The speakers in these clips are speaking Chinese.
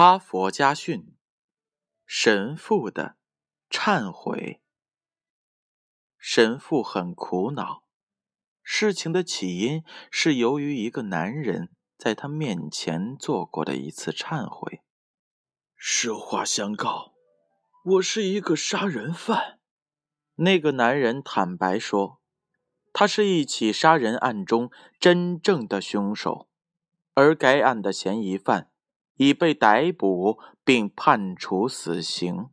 哈佛家训：神父的忏悔。神父很苦恼，事情的起因是由于一个男人在他面前做过的一次忏悔。实话相告，我是一个杀人犯。那个男人坦白说，他是一起杀人案中真正的凶手，而该案的嫌疑犯。已被逮捕并判处死刑。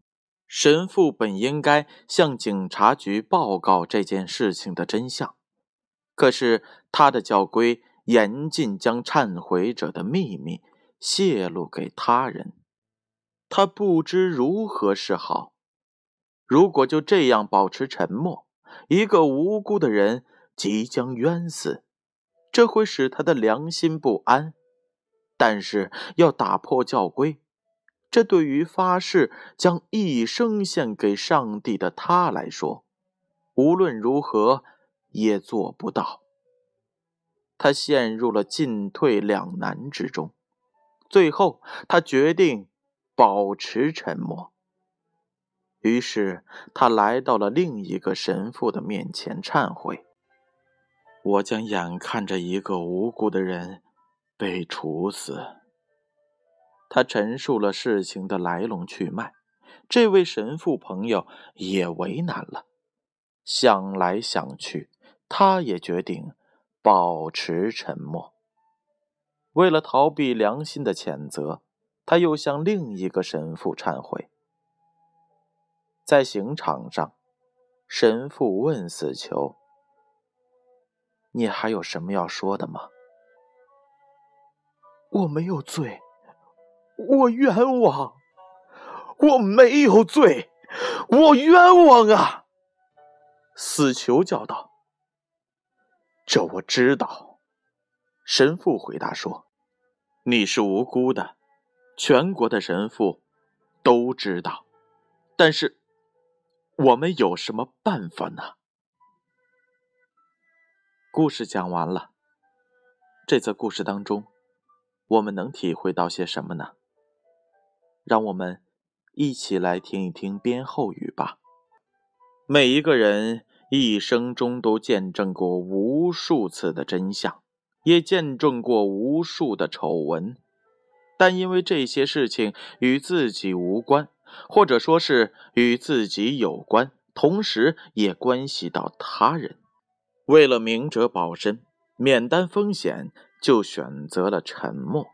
神父本应该向警察局报告这件事情的真相，可是他的教规严禁将忏悔者的秘密泄露给他人，他不知如何是好。如果就这样保持沉默，一个无辜的人即将冤死，这会使他的良心不安。但是要打破教规，这对于发誓将一生献给上帝的他来说，无论如何也做不到。他陷入了进退两难之中，最后他决定保持沉默。于是他来到了另一个神父的面前忏悔：“我将眼看着一个无辜的人。”被处死。他陈述了事情的来龙去脉，这位神父朋友也为难了。想来想去，他也决定保持沉默。为了逃避良心的谴责，他又向另一个神父忏悔。在刑场上，神父问死囚：“你还有什么要说的吗？”我没有罪，我冤枉！我没有罪，我冤枉啊！死囚叫道：“这我知道。”神父回答说：“你是无辜的，全国的神父都知道。但是，我们有什么办法呢？”故事讲完了。这则故事当中。我们能体会到些什么呢？让我们一起来听一听编后语吧。每一个人一生中都见证过无数次的真相，也见证过无数的丑闻，但因为这些事情与自己无关，或者说是与自己有关，同时也关系到他人，为了明哲保身，免担风险。就选择了沉默。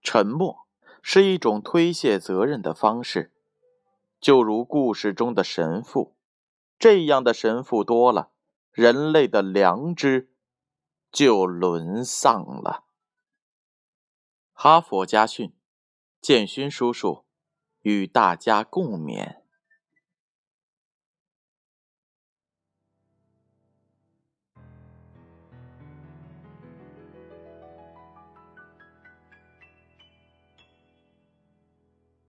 沉默是一种推卸责任的方式，就如故事中的神父，这样的神父多了，人类的良知就沦丧了。哈佛家训，建勋叔叔与大家共勉。